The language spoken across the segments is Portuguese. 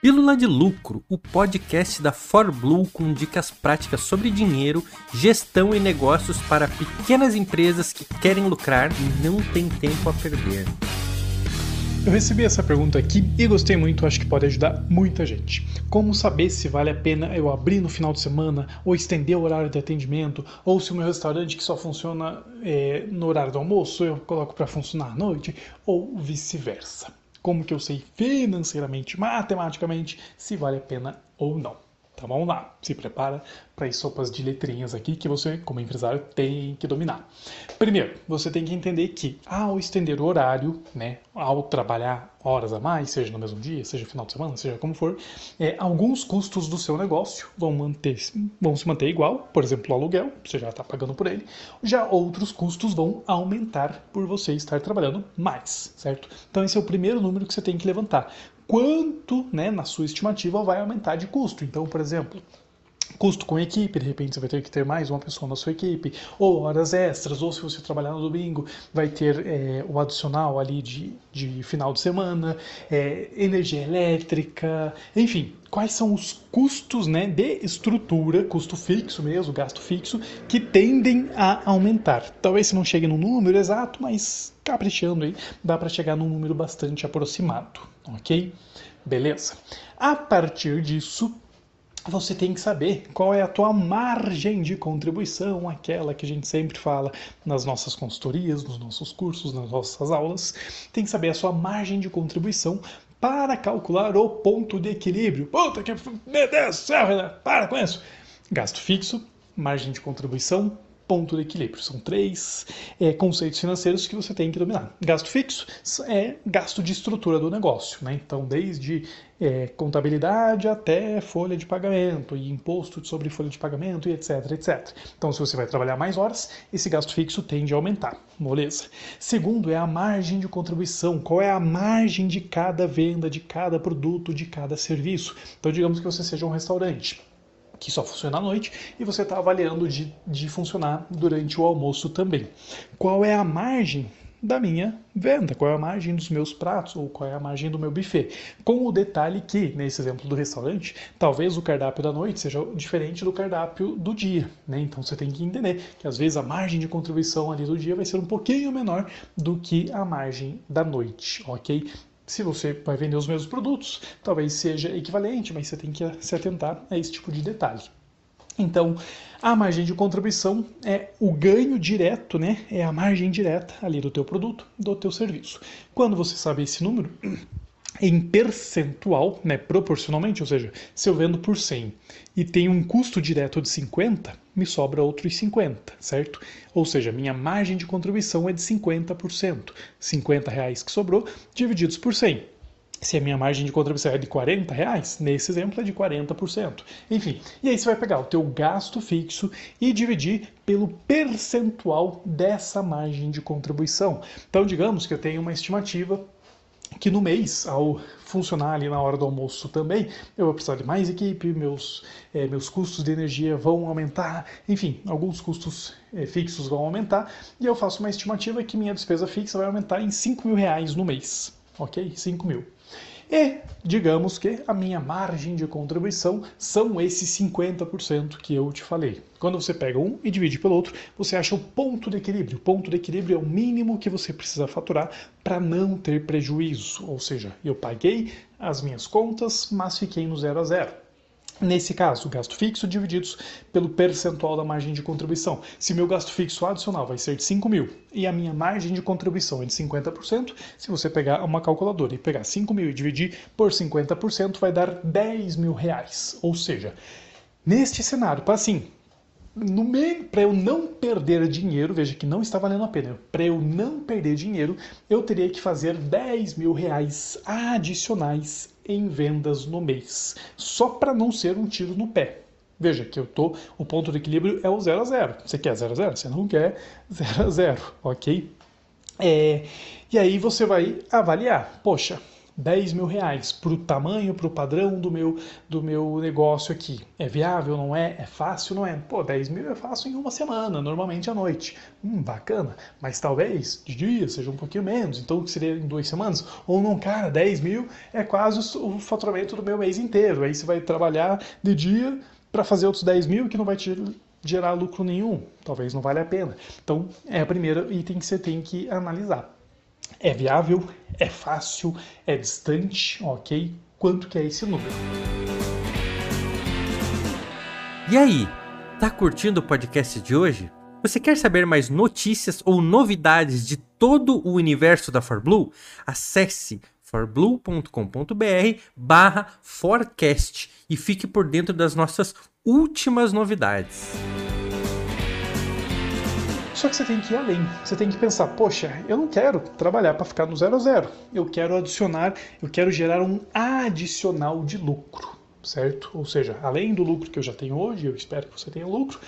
Pílula de Lucro, o podcast da ForBlue com dicas práticas sobre dinheiro, gestão e negócios para pequenas empresas que querem lucrar e não têm tempo a perder. Eu recebi essa pergunta aqui e gostei muito, acho que pode ajudar muita gente. Como saber se vale a pena eu abrir no final de semana, ou estender o horário de atendimento, ou se o meu restaurante que só funciona é, no horário do almoço eu coloco para funcionar à noite, ou vice-versa como que eu sei financeiramente, matematicamente, se vale a pena ou não. Então vamos lá, se prepara para as sopas de letrinhas aqui que você, como empresário, tem que dominar. Primeiro, você tem que entender que ao estender o horário, né, ao trabalhar horas a mais, seja no mesmo dia, seja no final de semana, seja como for, é, alguns custos do seu negócio vão, manter, vão se manter igual, por exemplo, o aluguel, você já está pagando por ele, já outros custos vão aumentar por você estar trabalhando mais, certo? Então esse é o primeiro número que você tem que levantar quanto, né, na sua estimativa, vai aumentar de custo. Então, por exemplo, custo com equipe, de repente você vai ter que ter mais uma pessoa na sua equipe, ou horas extras, ou se você trabalhar no domingo, vai ter é, o adicional ali de, de final de semana, é, energia elétrica, enfim, quais são os custos né, de estrutura, custo fixo mesmo, gasto fixo, que tendem a aumentar. Talvez você não chegue no número exato, mas caprichando aí, dá para chegar num número bastante aproximado ok? Beleza. A partir disso, você tem que saber qual é a tua margem de contribuição, aquela que a gente sempre fala nas nossas consultorias, nos nossos cursos, nas nossas aulas. Tem que saber a sua margem de contribuição para calcular o ponto de equilíbrio. Puta que... Meu Deus do céu, Renan, para com isso! Gasto fixo, margem de contribuição, ponto de equilíbrio. São três é, conceitos financeiros que você tem que dominar. Gasto fixo é gasto de estrutura do negócio, né? Então, desde é, contabilidade até folha de pagamento e imposto sobre folha de pagamento e etc, etc. Então, se você vai trabalhar mais horas, esse gasto fixo tende a aumentar, beleza? Segundo é a margem de contribuição. Qual é a margem de cada venda, de cada produto, de cada serviço? Então, digamos que você seja um restaurante que só funciona à noite, e você está avaliando de, de funcionar durante o almoço também. Qual é a margem da minha venda, qual é a margem dos meus pratos ou qual é a margem do meu buffet. Com o detalhe que, nesse exemplo do restaurante, talvez o cardápio da noite seja diferente do cardápio do dia. Né? Então você tem que entender que às vezes a margem de contribuição ali do dia vai ser um pouquinho menor do que a margem da noite, ok? Se você vai vender os mesmos produtos, talvez seja equivalente, mas você tem que se atentar a esse tipo de detalhe. Então, a margem de contribuição é o ganho direto, né? É a margem direta ali do teu produto, do teu serviço. Quando você sabe esse número, em percentual, né, proporcionalmente, ou seja, se eu vendo por 100 e tenho um custo direto de 50, me sobra outros 50, certo? Ou seja, minha margem de contribuição é de 50%. 50 reais que sobrou, divididos por 100. Se a minha margem de contribuição é de 40 reais, nesse exemplo é de 40%. Enfim, e aí você vai pegar o teu gasto fixo e dividir pelo percentual dessa margem de contribuição. Então, digamos que eu tenho uma estimativa que no mês, ao funcionar ali na hora do almoço também, eu vou precisar de mais equipe, meus, é, meus custos de energia vão aumentar, enfim, alguns custos é, fixos vão aumentar, e eu faço uma estimativa que minha despesa fixa vai aumentar em 5 mil reais no mês, ok? 5 mil. E digamos que a minha margem de contribuição são esses 50% que eu te falei. Quando você pega um e divide pelo outro, você acha o ponto de equilíbrio. O ponto de equilíbrio é o mínimo que você precisa faturar para não ter prejuízo. Ou seja, eu paguei as minhas contas, mas fiquei no zero a zero. Nesse caso, gasto fixo divididos pelo percentual da margem de contribuição. Se meu gasto fixo adicional vai ser de 5 mil e a minha margem de contribuição é de 50%, se você pegar uma calculadora e pegar 5 mil e dividir por 50%, vai dar 10 mil reais. Ou seja, neste cenário, para assim, para eu não perder dinheiro, veja que não está valendo a pena, para eu não perder dinheiro, eu teria que fazer 10 mil reais adicionais em vendas no mês, só para não ser um tiro no pé. Veja que eu tô, o ponto de equilíbrio é o 0 a 0. Você quer 0 a 0? Você não quer 0 a 0, ok? É, e aí você vai avaliar, poxa, 10 mil reais para o tamanho, para o padrão do meu, do meu negócio aqui. É viável, não é? É fácil, não é? Pô, 10 mil é fácil em uma semana, normalmente à noite. Hum, bacana. Mas talvez de dia seja um pouquinho menos, então seria em duas semanas. Ou não, cara, 10 mil é quase o faturamento do meu mês inteiro. Aí você vai trabalhar de dia para fazer outros 10 mil que não vai te gerar lucro nenhum. Talvez não valha a pena. Então, é o primeiro item que você tem que analisar. É viável? É fácil? É distante? Ok? Quanto que é esse número? E aí, tá curtindo o podcast de hoje? Você quer saber mais notícias ou novidades de todo o universo da ForBlue? Acesse forblue.com.br barra forecast e fique por dentro das nossas últimas novidades. Só que você tem que ir além. Você tem que pensar, poxa, eu não quero trabalhar para ficar no zero a zero. Eu quero adicionar, eu quero gerar um adicional de lucro, certo? Ou seja, além do lucro que eu já tenho hoje, eu espero que você tenha lucro,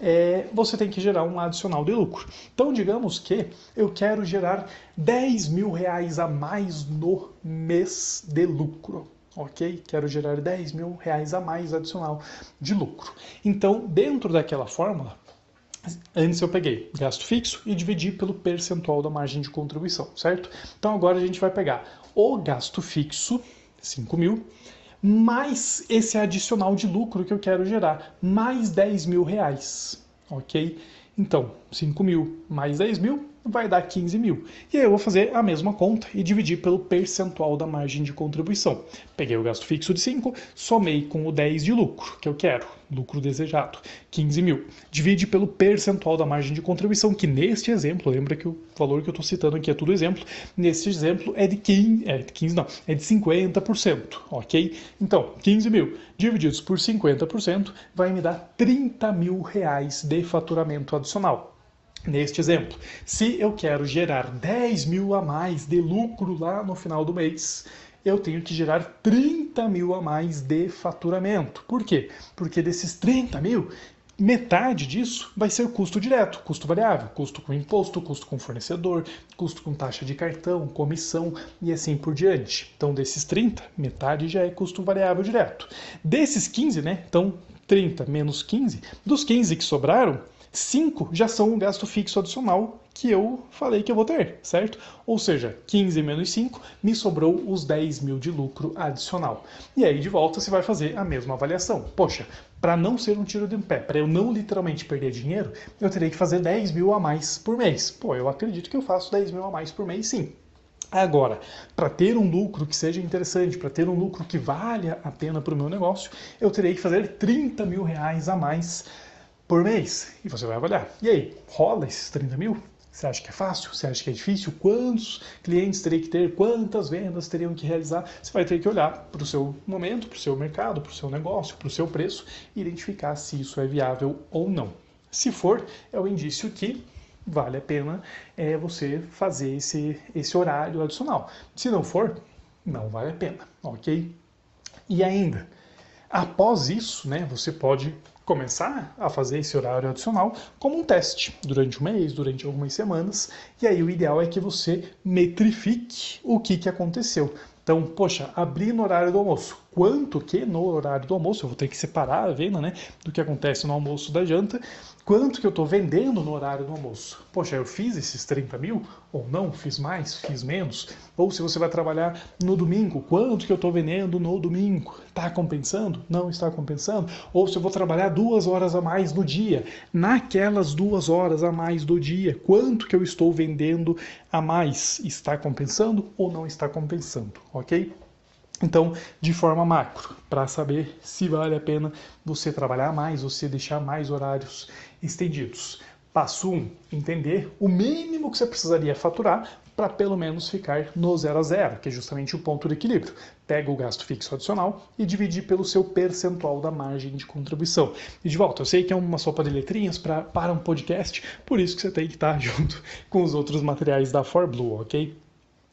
é, você tem que gerar um adicional de lucro. Então, digamos que eu quero gerar 10 mil reais a mais no mês de lucro ok? Quero gerar 10 mil reais a mais adicional de lucro. Então, dentro daquela fórmula, Antes eu peguei gasto fixo e dividi pelo percentual da margem de contribuição, certo? Então agora a gente vai pegar o gasto fixo, 5 mil, mais esse adicional de lucro que eu quero gerar, mais 10 mil reais, ok? Então, 5 mil mais 10 mil vai dar 15 mil. E aí eu vou fazer a mesma conta e dividir pelo percentual da margem de contribuição. Peguei o gasto fixo de 5, somei com o 10 de lucro, que eu quero, lucro desejado, 15 mil. Divide pelo percentual da margem de contribuição, que neste exemplo, lembra que o valor que eu estou citando aqui é tudo exemplo, neste exemplo é de 15, é de 15 não, é de 50%, ok? Então, 15 mil divididos por 50% vai me dar 30 mil reais de faturamento adicional. Neste exemplo, se eu quero gerar 10 mil a mais de lucro lá no final do mês, eu tenho que gerar 30 mil a mais de faturamento. Por quê? Porque desses 30 mil, metade disso vai ser custo direto, custo variável, custo com imposto, custo com fornecedor, custo com taxa de cartão, comissão e assim por diante. Então, desses 30, metade já é custo variável direto. Desses 15, né? Então, 30 menos 15, dos 15 que sobraram, 5 já são um gasto fixo adicional que eu falei que eu vou ter, certo? Ou seja, 15 menos 5, me sobrou os 10 mil de lucro adicional. E aí, de volta, você vai fazer a mesma avaliação. Poxa, para não ser um tiro de pé, para eu não literalmente perder dinheiro, eu terei que fazer 10 mil a mais por mês. Pô, eu acredito que eu faço 10 mil a mais por mês sim. Agora, para ter um lucro que seja interessante, para ter um lucro que valha a pena para o meu negócio, eu terei que fazer 30 mil reais a mais por mês. E você vai avaliar. E aí, rola esses 30 mil? Você acha que é fácil? Você acha que é difícil? Quantos clientes teria que ter? Quantas vendas teriam que realizar? Você vai ter que olhar para o seu momento, para o seu mercado, para o seu negócio, para o seu preço e identificar se isso é viável ou não. Se for, é o indício que vale a pena é, você fazer esse, esse horário adicional. Se não for, não vale a pena, ok? E ainda, após isso, né, você pode começar a fazer esse horário adicional como um teste durante um mês, durante algumas semanas, e aí o ideal é que você metrifique o que, que aconteceu. Então, poxa, abri no horário do almoço. Quanto que no horário do almoço? Eu vou ter que separar a venda né, do que acontece no almoço da janta quanto que eu estou vendendo no horário do almoço. Poxa, eu fiz esses 30 mil ou não? Fiz mais? Fiz menos? Ou se você vai trabalhar no domingo, quanto que eu estou vendendo no domingo? Está compensando? Não está compensando? Ou se eu vou trabalhar duas horas a mais no dia, naquelas duas horas a mais do dia, quanto que eu estou vendendo a mais? Está compensando ou não está compensando? Ok? Então, de forma macro, para saber se vale a pena você trabalhar mais, você deixar mais horários estendidos. Passo 1, um, entender o mínimo que você precisaria faturar para pelo menos ficar no zero a zero, que é justamente o ponto de equilíbrio. Pega o gasto fixo adicional e divide pelo seu percentual da margem de contribuição. E de volta, eu sei que é uma sopa de letrinhas pra, para um podcast, por isso que você tem que estar junto com os outros materiais da ForBlue, ok?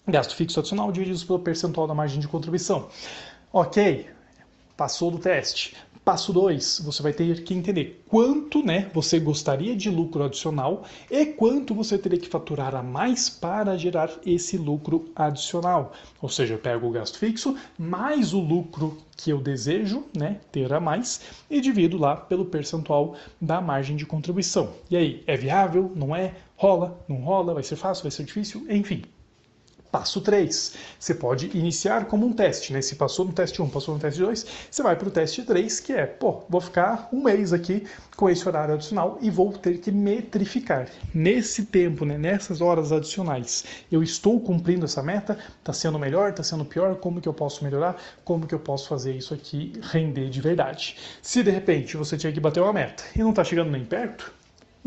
Gasto fixo adicional dividido pelo percentual da margem de contribuição. Ok, passou do teste. Passo 2, você vai ter que entender quanto né, você gostaria de lucro adicional e quanto você teria que faturar a mais para gerar esse lucro adicional. Ou seja, eu pego o gasto fixo mais o lucro que eu desejo né, ter a mais e divido lá pelo percentual da margem de contribuição. E aí, é viável? Não é? Rola? Não rola? Vai ser fácil? Vai ser difícil? Enfim, Passo 3. Você pode iniciar como um teste, né? Se passou no teste 1, passou no teste 2, você vai para o teste 3, que é, pô, vou ficar um mês aqui com esse horário adicional e vou ter que metrificar. Nesse tempo, né, nessas horas adicionais, eu estou cumprindo essa meta? Está sendo melhor? Está sendo pior? Como que eu posso melhorar? Como que eu posso fazer isso aqui render de verdade? Se de repente você tinha que bater uma meta e não está chegando nem perto,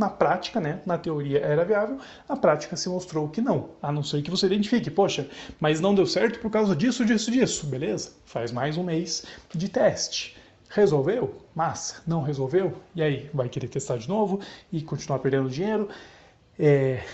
na prática, né, na teoria era viável, a prática se mostrou que não, a não ser que você identifique, poxa, mas não deu certo por causa disso, disso, disso, beleza? Faz mais um mês de teste. Resolveu? Massa. Não resolveu? E aí, vai querer testar de novo e continuar perdendo dinheiro? É,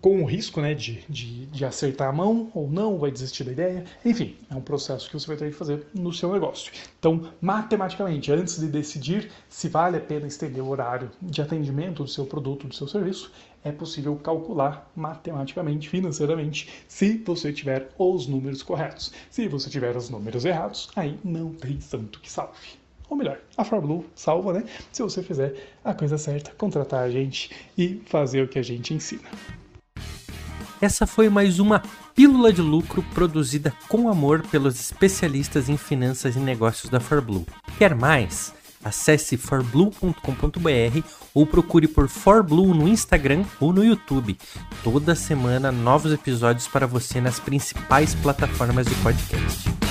com o risco né, de, de, de, acertar a mão ou não, vai desistir da ideia. Enfim, é um processo que você vai ter que fazer no seu negócio. Então, matematicamente, antes de decidir se vale a pena estender o horário de atendimento do seu produto, do seu serviço, é possível calcular matematicamente, financeiramente, se você tiver os números corretos. Se você tiver os números errados, aí não tem santo que salve ou melhor, a ForBlue salva, né? Se você fizer a coisa certa, contratar a gente e fazer o que a gente ensina. Essa foi mais uma pílula de lucro produzida com amor pelos especialistas em finanças e negócios da ForBlue. Quer mais? Acesse forblue.com.br ou procure por ForBlue no Instagram ou no YouTube. Toda semana novos episódios para você nas principais plataformas de podcast.